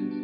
Bye.